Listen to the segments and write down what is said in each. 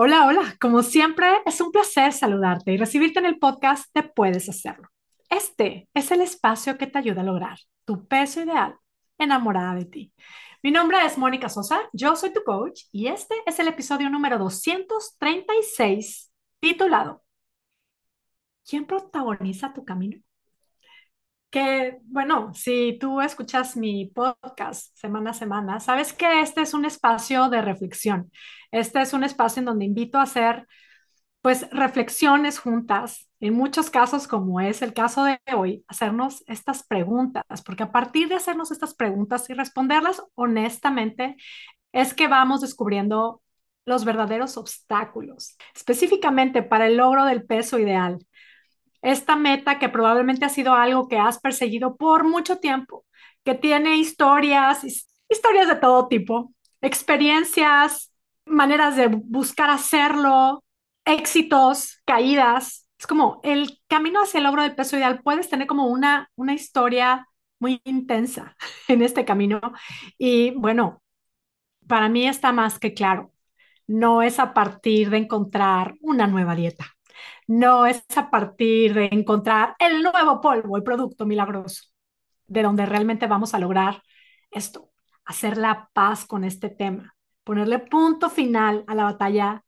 Hola, hola. Como siempre, es un placer saludarte y recibirte en el podcast Te Puedes Hacerlo. Este es el espacio que te ayuda a lograr tu peso ideal enamorada de ti. Mi nombre es Mónica Sosa, yo soy tu coach y este es el episodio número 236 titulado ¿Quién protagoniza tu camino? Que, bueno, si tú escuchas mi podcast semana a semana, sabes que este es un espacio de reflexión. Este es un espacio en donde invito a hacer, pues, reflexiones juntas, en muchos casos, como es el caso de hoy, hacernos estas preguntas, porque a partir de hacernos estas preguntas y responderlas honestamente, es que vamos descubriendo los verdaderos obstáculos, específicamente para el logro del peso ideal esta meta que probablemente ha sido algo que has perseguido por mucho tiempo, que tiene historias, historias de todo tipo, experiencias, maneras de buscar hacerlo, éxitos, caídas. Es como el camino hacia el logro del peso ideal, puedes tener como una, una historia muy intensa en este camino. Y bueno, para mí está más que claro, no es a partir de encontrar una nueva dieta no es a partir de encontrar el nuevo polvo, el producto milagroso, de donde realmente vamos a lograr esto, hacer la paz con este tema, ponerle punto final a la batalla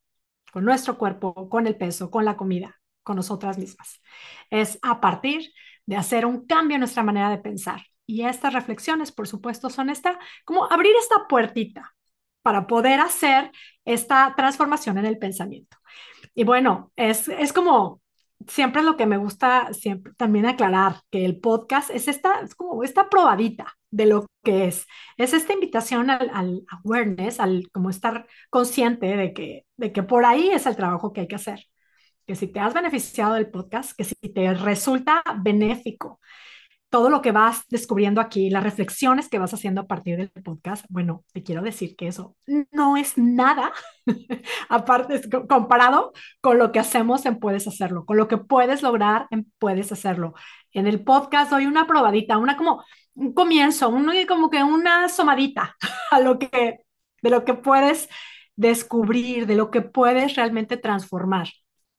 con nuestro cuerpo, con el peso, con la comida, con nosotras mismas. Es a partir de hacer un cambio en nuestra manera de pensar. Y estas reflexiones, por supuesto, son esta, como abrir esta puertita para poder hacer esta transformación en el pensamiento. Y bueno, es, es como siempre lo que me gusta siempre también aclarar, que el podcast es esta, es como esta probadita de lo que es. Es esta invitación al, al, awareness, al como estar consciente de que, de que por ahí es el trabajo que hay que hacer. Que si te has beneficiado del podcast, que si te resulta benéfico, todo lo que vas descubriendo aquí, las reflexiones que vas haciendo a partir del podcast, bueno, te quiero decir que eso no es nada, aparte, comparado con lo que hacemos en Puedes Hacerlo, con lo que puedes lograr en Puedes Hacerlo. En el podcast doy una probadita, una como un comienzo, un, como que una somadita a lo que, de lo que puedes descubrir, de lo que puedes realmente transformar.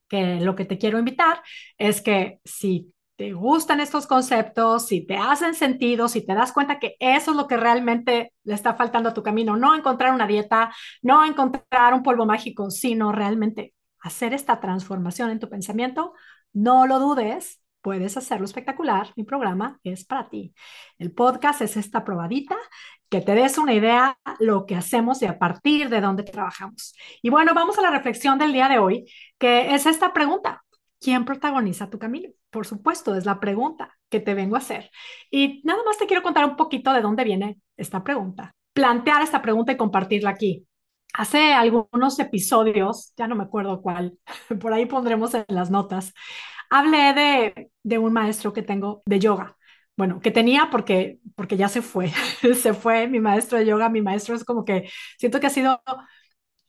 Que lo que te quiero invitar es que si te gustan estos conceptos, si te hacen sentido, si te das cuenta que eso es lo que realmente le está faltando a tu camino, no encontrar una dieta, no encontrar un polvo mágico, sino realmente hacer esta transformación en tu pensamiento, no lo dudes, puedes hacerlo espectacular. Mi programa es para ti. El podcast es esta probadita que te des una idea lo que hacemos y a partir de dónde trabajamos. Y bueno, vamos a la reflexión del día de hoy, que es esta pregunta. ¿Quién protagoniza tu camino? Por supuesto, es la pregunta que te vengo a hacer. Y nada más te quiero contar un poquito de dónde viene esta pregunta. Plantear esta pregunta y compartirla aquí. Hace algunos episodios, ya no me acuerdo cuál, por ahí pondremos en las notas, hablé de, de un maestro que tengo de yoga. Bueno, que tenía porque, porque ya se fue, se fue mi maestro de yoga, mi maestro es como que siento que ha sido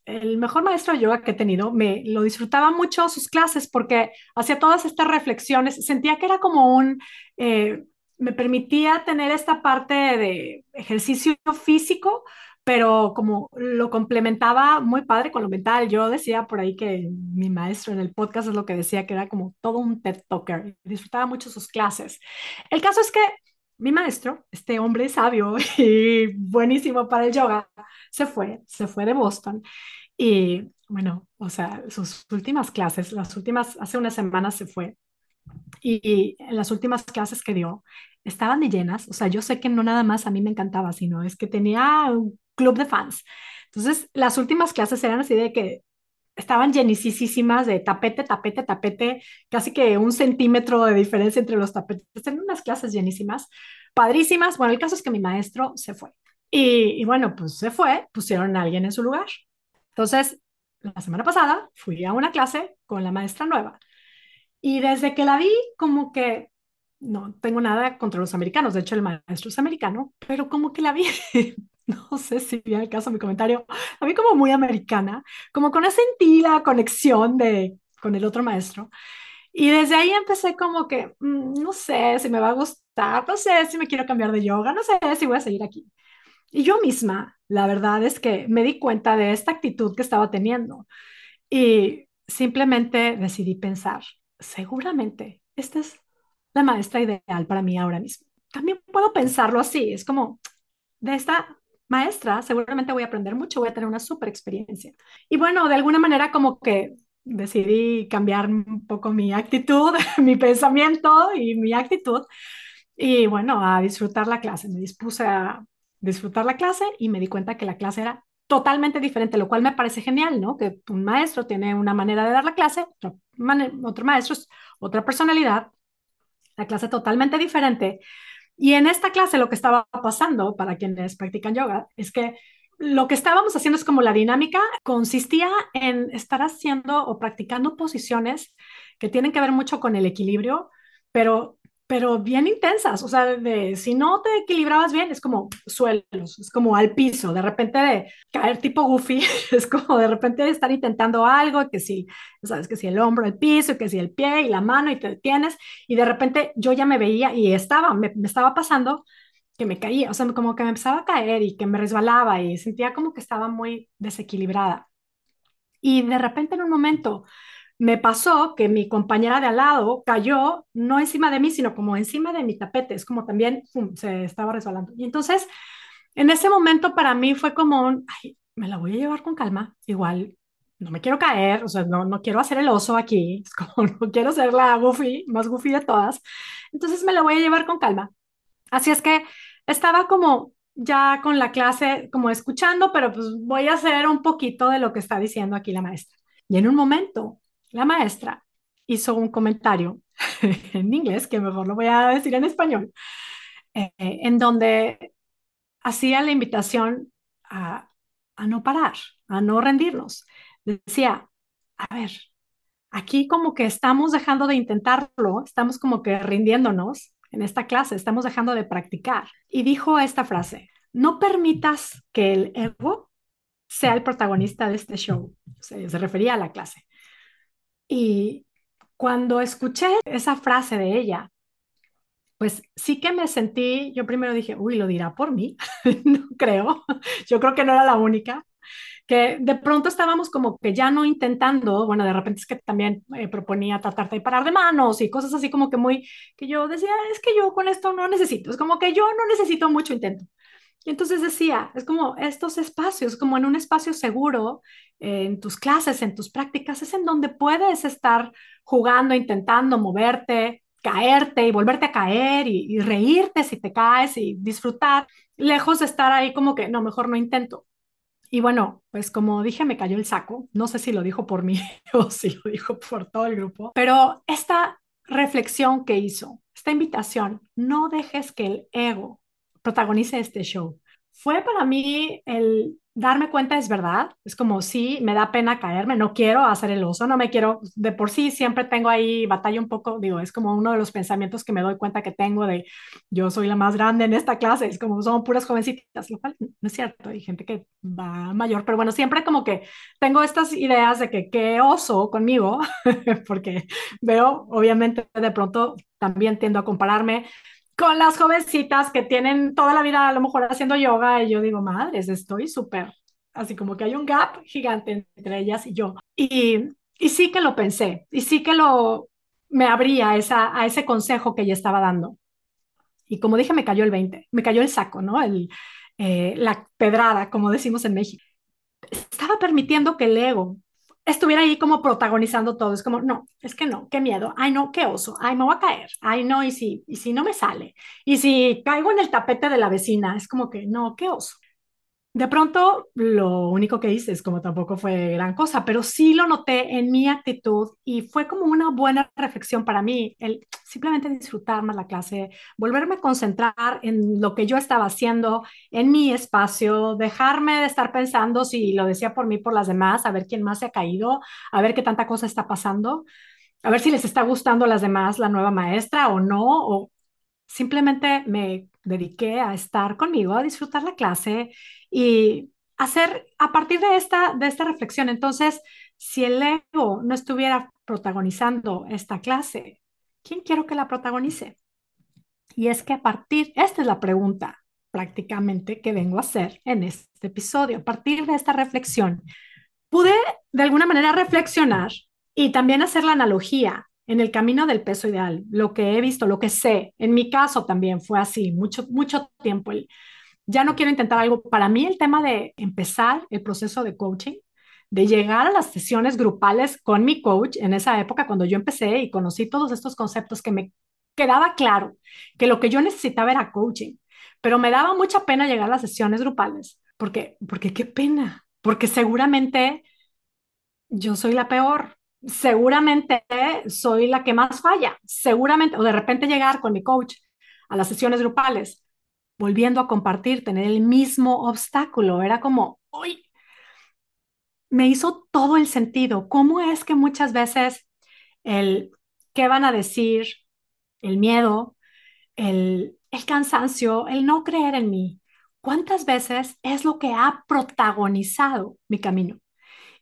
el mejor maestro de yoga que he tenido, me lo disfrutaba mucho sus clases porque hacía todas estas reflexiones, sentía que era como un, eh, me permitía tener esta parte de ejercicio físico, pero como lo complementaba muy padre con lo mental. Yo decía por ahí que mi maestro en el podcast es lo que decía, que era como todo un TED Talker, disfrutaba mucho sus clases. El caso es que mi maestro, este hombre sabio y buenísimo para el yoga, se fue, se fue de Boston. Y bueno, o sea, sus últimas clases, las últimas, hace unas semanas se fue. Y, las últimas clases que dio, estaban de llenas. O sea, yo sé que no nada más a mí me encantaba, sino es que tenía un club de fans. Entonces, las últimas clases eran así de que estaban llenísimas de tapete, tapete, tapete, casi que un centímetro de diferencia entre los tapetes. En unas clases llenísimas, padrísimas. Bueno, el caso es que mi maestro se fue. Y, y, bueno, pues se fue, pusieron a alguien en su lugar. Entonces, la semana pasada fui a una clase con la maestra nueva y desde que la vi, como que no tengo nada contra los americanos, de hecho el maestro es americano, pero como que la vi, no sé si viene el caso mi comentario, vi como muy americana, como con esa la conexión de, con el otro maestro. Y desde ahí empecé como que, mm, no sé si me va a gustar, no sé si me quiero cambiar de yoga, no sé si voy a seguir aquí. Y yo misma, la verdad es que me di cuenta de esta actitud que estaba teniendo. Y simplemente decidí pensar, seguramente esta es la maestra ideal para mí ahora mismo. También puedo pensarlo así, es como, de esta maestra seguramente voy a aprender mucho, voy a tener una súper experiencia. Y bueno, de alguna manera como que decidí cambiar un poco mi actitud, mi pensamiento y mi actitud. Y bueno, a disfrutar la clase. Me dispuse a disfrutar la clase y me di cuenta que la clase era totalmente diferente, lo cual me parece genial, ¿no? Que un maestro tiene una manera de dar la clase, otro, otro maestro es otra personalidad, la clase totalmente diferente. Y en esta clase lo que estaba pasando para quienes practican yoga es que lo que estábamos haciendo es como la dinámica consistía en estar haciendo o practicando posiciones que tienen que ver mucho con el equilibrio, pero pero bien intensas, o sea, de, si no te equilibrabas bien, es como suelos, es como al piso, de repente de caer tipo goofy, es como de repente de estar intentando algo, que si, sabes, que si el hombro, el piso, que si el pie y la mano y te detienes, y de repente yo ya me veía y estaba, me, me estaba pasando que me caía, o sea, como que me empezaba a caer y que me resbalaba y sentía como que estaba muy desequilibrada. Y de repente en un momento me pasó que mi compañera de al lado cayó no encima de mí, sino como encima de mi tapete, es como también se estaba resbalando. Y entonces, en ese momento para mí fue como, un, ay, me la voy a llevar con calma, igual no me quiero caer, o sea, no, no quiero hacer el oso aquí, es como no quiero ser la goofy, más goofy de todas, entonces me la voy a llevar con calma. Así es que estaba como ya con la clase, como escuchando, pero pues voy a hacer un poquito de lo que está diciendo aquí la maestra. Y en un momento la maestra hizo un comentario en inglés, que mejor lo voy a decir en español, eh, en donde hacía la invitación a, no parar, a no rendirnos. Decía, a ver, aquí como que estamos dejando de intentarlo, estamos como que rindiéndonos en esta clase, estamos dejando de practicar. Y dijo esta frase, no permitas que el ego sea el protagonista de este show. Se refería a la clase. Y cuando escuché esa frase de ella, pues sí que me sentí, yo primero dije, uy, lo dirá por mí, no creo, yo creo que no era la única, que de pronto estábamos como que ya no intentando, bueno, de repente es que también eh, proponía tratarte de parar de manos y cosas así como que muy, que yo decía, es que yo con esto no necesito, es como que yo no necesito mucho intento. Entonces decía, es como estos espacios, como en un espacio seguro, en tus clases, en tus prácticas, es en donde puedes estar jugando, intentando moverte, caerte y volverte a caer y, reírte si te caes y disfrutar, lejos de estar ahí como que, no, mejor no intento. Y bueno, pues como dije, me cayó el saco. No sé si lo dijo por mí o si lo dijo por todo el grupo, pero esta reflexión que hizo, esta invitación, no dejes que el ego protagonice este show. Fue para mí el darme cuenta, es verdad, es como sí, me da pena caerme, no quiero hacer el oso, no me quiero, de por sí siempre tengo ahí batalla un poco, digo, es como uno de los pensamientos que me doy cuenta que tengo de yo soy la más grande en esta clase, es como son puras jovencitas, lo cual no es cierto, hay gente que va mayor, pero bueno, siempre como que tengo estas ideas de que qué oso conmigo, porque veo, obviamente de pronto también tiendo a compararme con las jovencitas que tienen toda la vida a lo mejor haciendo yoga y yo digo, madres, estoy súper, así como que hay un gap gigante entre ellas y yo. Y, sí que lo pensé, y sí que lo me abría esa, a ese consejo que ella estaba dando. Y como dije, me cayó el 20, me cayó el saco, ¿no? El, eh, la pedrada, como decimos en México. Estaba permitiendo que el ego estuviera ahí como protagonizando todo. Es como, no, es que no, qué miedo, ay no, qué oso, ay me voy a caer, ay no, y si, y si no me sale, y si caigo en el tapete de la vecina, es como que no, qué oso. De pronto, lo único que hice es como tampoco fue gran cosa, pero sí lo noté en mi actitud y fue como una buena reflexión para mí, el simplemente disfrutar más la clase, volverme a concentrar en lo que yo estaba haciendo, en mi espacio, dejarme de estar pensando si lo decía por mí, por las demás, a ver quién más se ha caído, a ver qué tanta cosa está pasando, a ver si les está gustando a las demás la nueva maestra o no, o simplemente me dediqué a estar conmigo, a disfrutar la clase y hacer a partir de esta, de esta reflexión. Entonces, si el ego no estuviera protagonizando esta clase, ¿quién quiero que la protagonice? Y es que a partir, esta es la pregunta prácticamente que vengo a hacer en este episodio, a partir de esta reflexión, pude de alguna manera reflexionar y también hacer la analogía en el camino del peso ideal, lo que he visto, lo que sé. En mi caso también fue así, mucho, mucho tiempo. Ya no quiero intentar algo. Para mí el tema de empezar el proceso de coaching, de llegar a las sesiones grupales con mi coach en esa época cuando yo empecé y conocí todos estos conceptos que me quedaba claro que lo que yo necesitaba era coaching, pero me daba mucha pena llegar a las sesiones grupales, porque, porque qué pena, porque seguramente yo soy la peor, seguramente soy la que más falla, seguramente, o de repente llegar con mi coach a las sesiones grupales, volviendo a compartir, tener el mismo obstáculo, era como, uy, me hizo todo el sentido. ¿Cómo es que muchas veces el qué van a decir, el miedo, el, el cansancio, el no creer en mí, cuántas veces es lo que ha protagonizado mi camino?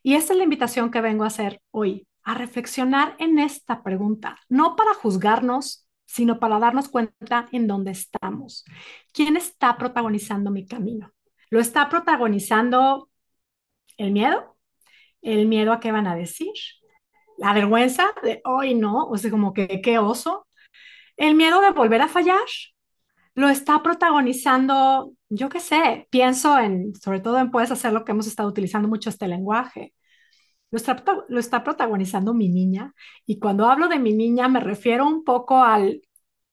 Y esta es la invitación que vengo a hacer hoy, a reflexionar en esta pregunta, no para juzgarnos, sino para darnos cuenta en dónde estamos. ¿Quién está protagonizando mi camino? ¿Lo está protagonizando el miedo? ¿El miedo a qué van a decir? ¿La vergüenza de hoy no? O sea, como que qué oso. ¿El miedo de volver a fallar? ¿Lo está protagonizando yo qué sé, pienso en, sobre todo en puedes hacer lo que hemos estado utilizando mucho este lenguaje. Lo está, lo está protagonizando mi niña y cuando hablo de mi niña me refiero un poco al,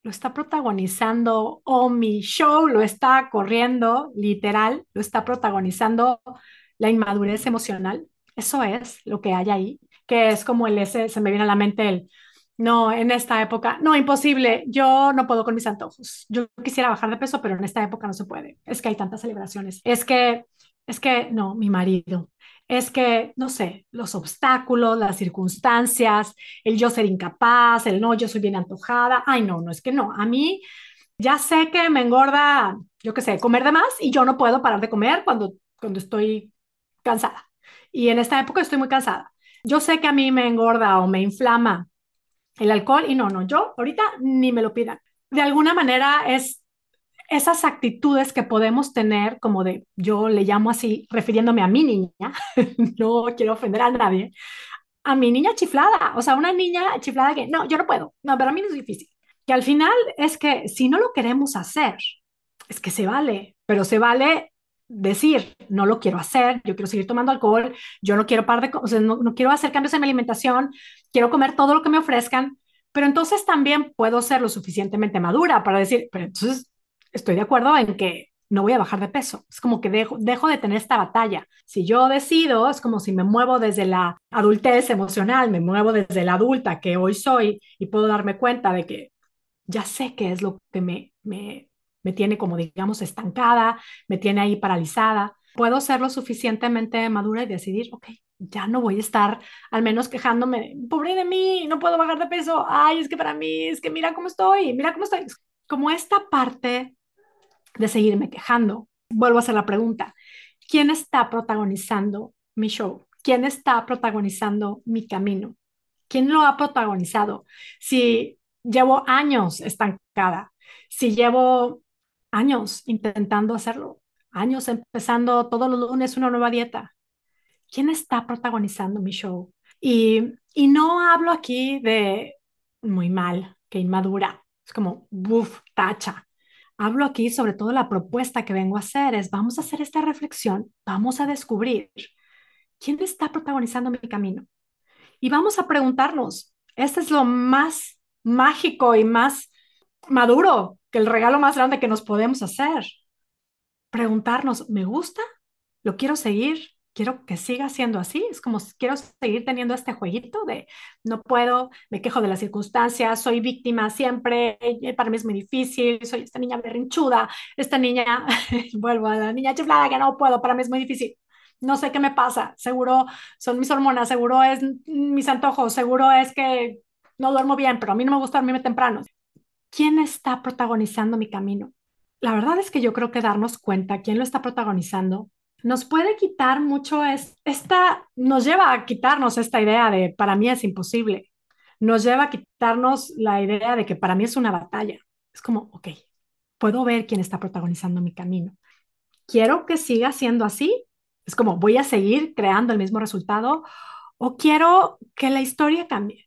lo está protagonizando o mi show lo está corriendo, literal, lo está protagonizando la inmadurez emocional. Eso es lo que hay ahí, que es como el ese, se me viene a la mente el, no, en esta época, no, imposible, yo no puedo con mis antojos. Yo quisiera bajar de peso, pero en esta época no se puede. Es que hay tantas celebraciones. Es que, es que, no, mi marido. Es que, no sé, los obstáculos, las circunstancias, el yo ser incapaz, el no, yo soy bien antojada. Ay, no, no, es que no. A mí ya sé que me engorda, yo qué sé, comer de más y yo no puedo parar de comer cuando, cuando estoy cansada. Y en esta época estoy muy cansada. Yo sé que a mí me engorda o me inflama el alcohol y no, no, yo ahorita ni me lo pidan. De alguna manera es esas actitudes que podemos tener, como de, yo le llamo así, refiriéndome a mi niña, no quiero ofender a nadie, a mi niña chiflada, o sea, una niña chiflada que, no, yo no puedo, no, pero a mí no es difícil. Que al final es que si no lo queremos hacer, es que se vale, pero se vale decir, no lo quiero hacer, yo quiero seguir tomando alcohol, yo no quiero par de, o no, no, quiero hacer cambios en mi alimentación, quiero comer todo lo que me ofrezcan, pero entonces también puedo ser lo suficientemente madura para decir, pero entonces estoy de acuerdo en que no voy a bajar de peso. Es como que dejo, de tener esta batalla. Si yo decido, es como si me muevo desde la adultez emocional, me muevo desde la adulta que hoy soy y puedo darme cuenta de que ya sé qué es lo que me, me, me tiene como, digamos, estancada, me tiene ahí paralizada. Puedo ser lo suficientemente madura y decidir, ok, ya no voy a estar al menos quejándome, pobre de mí, no puedo bajar de peso, ay, es que para mí, es que mira cómo estoy, mira cómo estoy. Como esta parte de seguirme quejando. Vuelvo a hacer la pregunta, ¿quién está protagonizando mi show? ¿Quién está protagonizando mi camino? ¿Quién lo ha protagonizado? Si llevo años estancada, si llevo años intentando hacerlo, años empezando todos los lunes una nueva dieta. ¿Quién está protagonizando mi show? Y, y no hablo aquí de muy mal, que inmadura, es como, buf, tacha. Hablo aquí sobre todo la propuesta que vengo a hacer es, vamos a hacer esta reflexión, vamos a descubrir quién está protagonizando mi camino. Y vamos a preguntarnos, este es lo más mágico y más maduro que el regalo más grande que nos podemos hacer. Preguntarnos, ¿me gusta? ¿Lo quiero seguir? ¿Quiero que siga siendo así? Es como quiero seguir teniendo este jueguito de no puedo, me quejo de las circunstancias, soy víctima siempre, eh, para mí es muy difícil, soy esta niña berrinchuda, esta niña, vuelvo a la niña chiflada que no puedo, para mí es muy difícil. No sé qué me pasa, seguro son mis hormonas, seguro es mis antojos, seguro es que no duermo bien, pero a mí no me gusta dormirme temprano. ¿quién está protagonizando mi camino? La verdad es que yo creo que darnos cuenta quién lo está protagonizando nos puede quitar mucho es, esta, nos lleva a quitarnos esta idea de para mí es imposible, nos lleva a quitarnos la idea de que para mí es una batalla. Es como, ok, puedo ver quién está protagonizando mi camino. Quiero que siga siendo así, Es como, voy a seguir creando el mismo resultado o quiero que la historia cambie.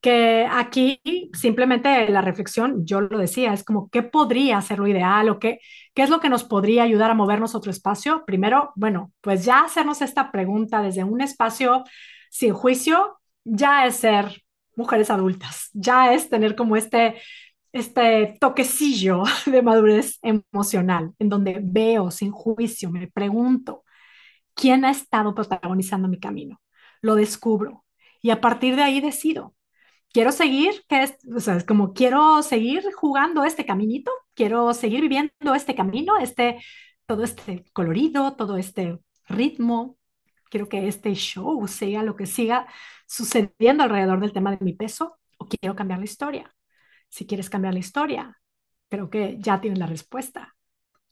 Que aquí simplemente la reflexión, yo lo decía, es como, ¿qué podría ser lo ideal o qué, qué es lo que nos podría ayudar a movernos a otro espacio? Primero, bueno, pues ya hacernos esta pregunta desde un espacio sin juicio, ya es ser mujeres adultas, ya es tener como este este toquecillo de madurez emocional, en donde veo sin juicio, me pregunto, ¿quién ha estado protagonizando mi camino? Lo descubro y a partir de ahí decido. Quiero seguir, es como quiero seguir jugando este caminito, quiero seguir viviendo este camino, este, todo este colorido, todo este ritmo. Quiero que este show sea lo que siga sucediendo alrededor del tema de mi peso o quiero cambiar la historia si quieres cambiar la historia. Creo que ya tienes la respuesta.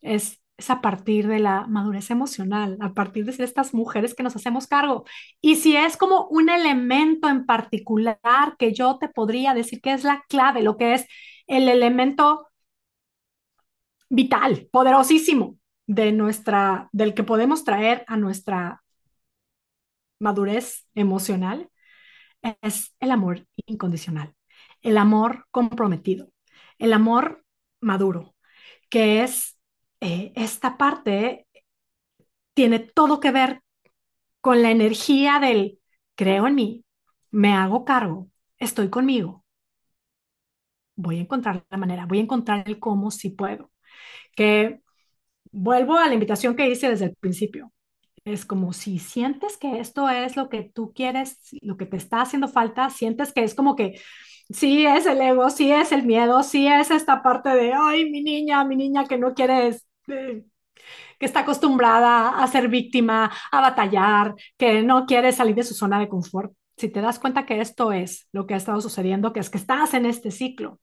Es, es a partir de la madurez emocional, a partir de estas mujeres que nos hacemos cargo. Y si es como un elemento en particular que yo te podría decir que es la clave, lo que es el elemento vital, poderosísimo de nuestra, del que podemos traer a nuestra madurez emocional, es el amor incondicional el amor comprometido, el amor maduro, que es eh, esta parte, tiene todo que ver con la energía del creo en mí, me hago cargo, estoy conmigo. Voy a encontrar la manera, voy a encontrar el cómo si puedo. Que vuelvo a la invitación que hice desde el principio. Es como si sientes que esto es lo que tú quieres, lo que te está haciendo falta, sientes que es como que sí es el ego, sí es el miedo, sí es esta parte de, ay, mi niña, mi niña que no quiere, este, que está acostumbrada a ser víctima, a batallar, que no quiere salir de su zona de confort. Si te das cuenta que esto es lo que ha estado sucediendo, que es que estás en este ciclo,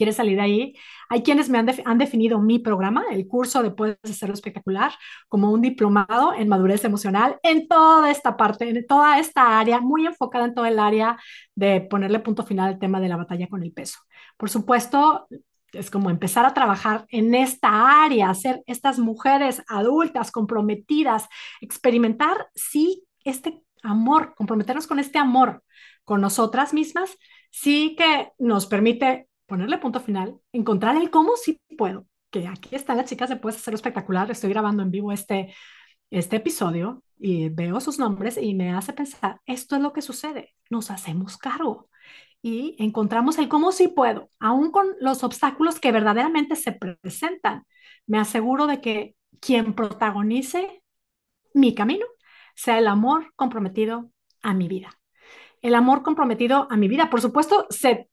quieres salir de ahí. Hay quienes me han, han, definido mi programa, el curso de Puedes Hacerlo Espectacular, como un diplomado en madurez emocional en toda esta parte, en toda esta área, muy enfocada en todo el área de ponerle punto final al tema de la batalla con el peso. Por supuesto, es como empezar a trabajar en esta área, ser estas mujeres adultas comprometidas, experimentar, sí, este amor, comprometernos con este amor con nosotras mismas, sí que nos permite ponerle punto final, encontrar el cómo sí puedo, que aquí están las chicas de Puedes Hacerlo Espectacular, estoy grabando en vivo este, este episodio y veo sus nombres y me hace pensar, esto es lo que sucede, nos hacemos cargo y encontramos el cómo sí puedo, aún con los obstáculos que verdaderamente se presentan. Me aseguro de que quien protagonice mi camino sea el amor comprometido a mi vida. El amor comprometido a mi vida, por supuesto, se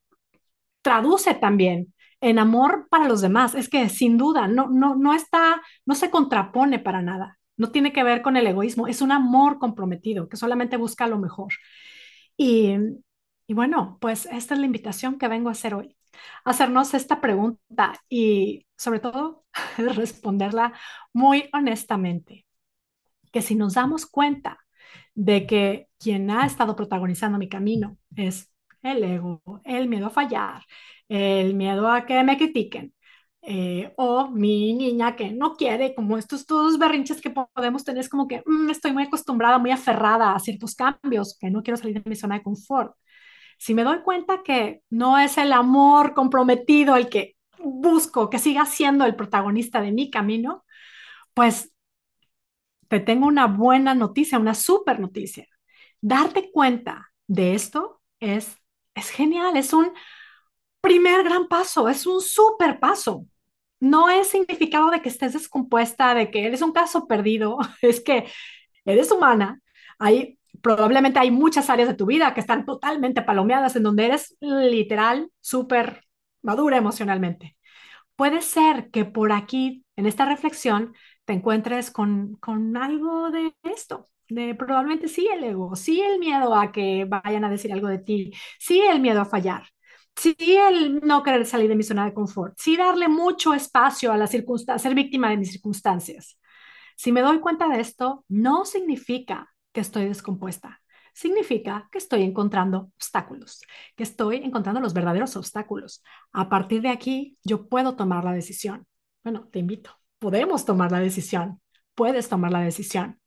traduce también en amor para los demás. Es que sin duda no, no, no está, no se contrapone para nada. No tiene que ver con el egoísmo, es un amor comprometido que solamente busca lo mejor. Y, y bueno, pues esta es la invitación que vengo a hacer hoy. Hacernos esta pregunta y sobre todo responderla muy honestamente. Que si nos damos cuenta de que quien ha estado protagonizando mi camino es el ego, el miedo a fallar, el miedo a que me critiquen, eh, o mi niña que no quiere, como estos todos berrinches que podemos tener, es como que mm, estoy muy acostumbrada, muy aferrada a ciertos cambios, que no quiero salir de mi zona de confort. Si me doy cuenta que no es el amor comprometido el que busco que siga siendo el protagonista de mi camino, pues te tengo una buena noticia, una super noticia. Darte cuenta de esto es es genial, es un primer gran paso, es un súper paso. No es significado de que estés descompuesta, de que eres un caso perdido, es que eres humana. Hay, probablemente hay muchas áreas de tu vida que están totalmente palomeadas, en donde eres literal súper madura emocionalmente. Puede ser que por aquí, en esta reflexión, te encuentres con, con algo de esto, probablemente sí el ego, sí el miedo a que vayan a decir algo de ti, sí el miedo a fallar, sí el no querer salir de mi zona de confort, sí darle mucho espacio a la circunstancia, ser víctima de mis circunstancias. Si me doy cuenta de esto, no significa que estoy descompuesta, significa que estoy encontrando obstáculos, que estoy encontrando los verdaderos obstáculos. A partir de aquí, yo puedo tomar la decisión. Bueno, te invito, podemos tomar la decisión puedes tomar la decisión.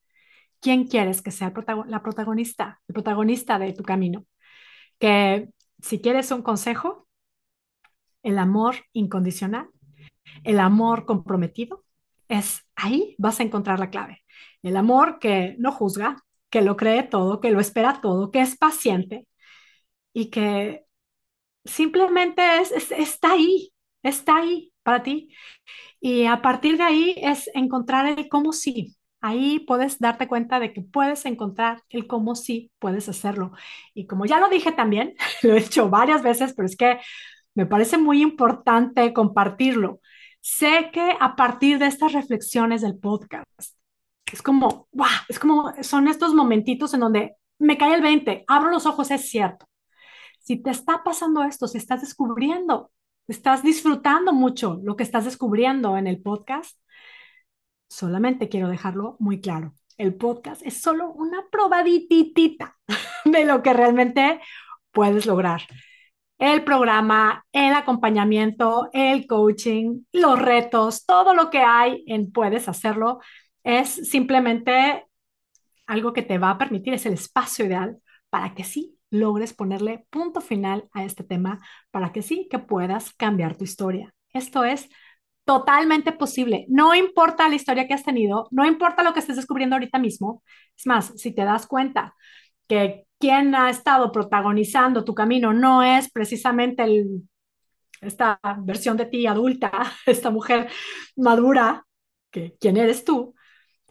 ¿Quién quieres que sea la protagonista, el protagonista de tu camino? Que si quieres un consejo, el amor incondicional, el amor comprometido, es ahí vas a encontrar la clave. El amor que no juzga, que lo cree todo, que lo espera todo, que es paciente y que simplemente está ahí, está ahí para ti. Y a partir de ahí es encontrar el cómo sí. Ahí puedes darte cuenta de que puedes encontrar el cómo sí puedes hacerlo. Y como ya lo dije también, lo he hecho varias veces, pero es que me parece muy importante compartirlo. Sé que a partir de estas reflexiones del podcast, es como, es como, son estos momentitos en donde me cae el 20, abro los ojos, es cierto. Si te está pasando esto, si estás descubriendo, estás disfrutando mucho lo que estás descubriendo en el podcast, solamente quiero dejarlo muy claro. El podcast es solo una probaditita de lo que realmente puedes lograr el programa, el acompañamiento, el coaching, los retos, todo lo que hay en Puedes Hacerlo es simplemente algo que te va a permitir, es el espacio ideal para que sí logres ponerle punto final a este tema, para que sí que puedas cambiar tu historia. Esto es totalmente posible. No importa la historia que has tenido, no importa lo que estés descubriendo ahorita mismo. Es más, si te das cuenta que quien ha estado protagonizando tu camino no es precisamente esta versión de ti adulta, esta mujer madura, que quién eres tú,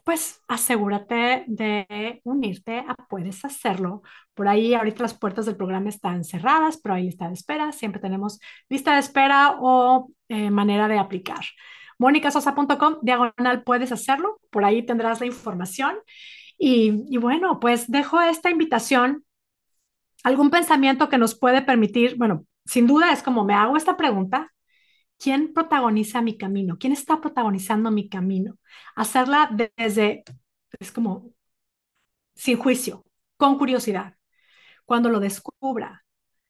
pues asegúrate de unirte a Puedes Hacerlo. Por ahí ahorita las puertas del programa están cerradas, pero hay lista de espera. Siempre tenemos lista de espera o eh, manera de aplicar. monicasosa.com, diagonal, puedes hacerlo. Por ahí tendrás la información. Y, bueno, pues dejo esta invitación, algún pensamiento que nos puede permitir, bueno, sin duda es como me hago esta pregunta, ¿quién protagoniza mi camino? ¿Quién está protagonizando mi camino? Hacerla desde, es como, sin juicio, con curiosidad. Cuando lo descubra,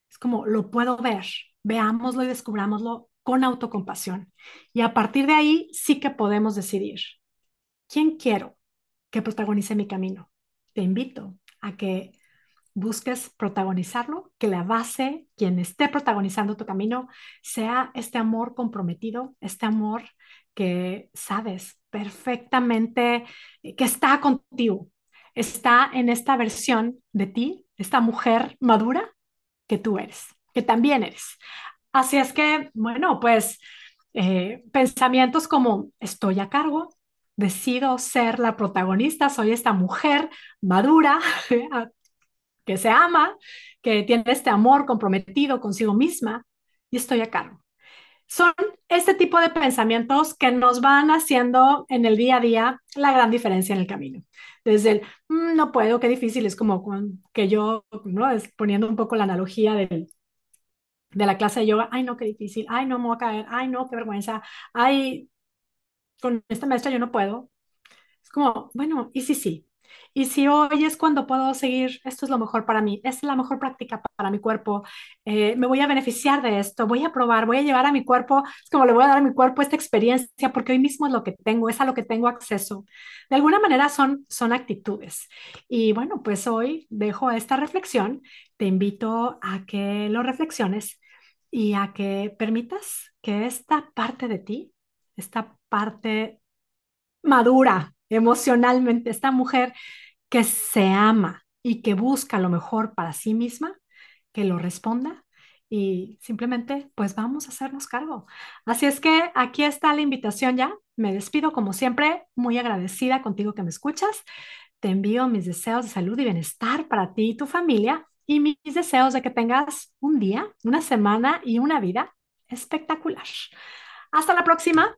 es como, lo puedo ver, veámoslo y descubrámoslo con autocompasión. Y a partir de ahí sí que podemos decidir, ¿quién quiero? que protagonice mi camino. Te invito a que busques protagonizarlo, que la base, quien esté protagonizando tu camino, sea este amor comprometido, este amor que sabes perfectamente que está contigo, está en esta versión de ti, esta mujer madura que tú eres, que también eres. Así es que, bueno, pues eh, pensamientos como estoy a cargo, decido ser la protagonista, soy esta mujer madura que se ama, que tiene este amor comprometido consigo misma y estoy a cargo. Son este tipo de pensamientos que nos van haciendo en el día a día la gran diferencia en el camino. Desde el mm, no puedo, qué difícil, es como que yo, ¿no? Es poniendo un poco la analogía de la clase de yoga, ay no, qué difícil, ay no me voy a caer, ay no, qué vergüenza, ay con esta maestra yo no puedo. Es como, bueno, ¿y si sí? Y si hoy es cuando puedo seguir, esto es lo mejor para mí, es la mejor práctica para mi cuerpo, eh, me voy a beneficiar de esto, voy a probar, voy a llevar a mi cuerpo, es como le voy a dar a mi cuerpo esta experiencia porque hoy mismo es lo que tengo, es a lo que tengo acceso. De alguna manera son, son actitudes. Y bueno, pues hoy dejo esta reflexión, te invito a que lo reflexiones y a que permitas que esta parte de ti, esta parte madura emocionalmente, esta mujer que se ama y que busca lo mejor para sí misma, que lo responda y simplemente pues vamos a hacernos cargo. Así es que aquí está la invitación ya. Me despido como siempre, muy agradecida contigo que me escuchas. Te envío mis deseos de salud y bienestar para ti y tu familia y mis deseos de que tengas un día, una semana y una vida espectacular. Hasta la próxima.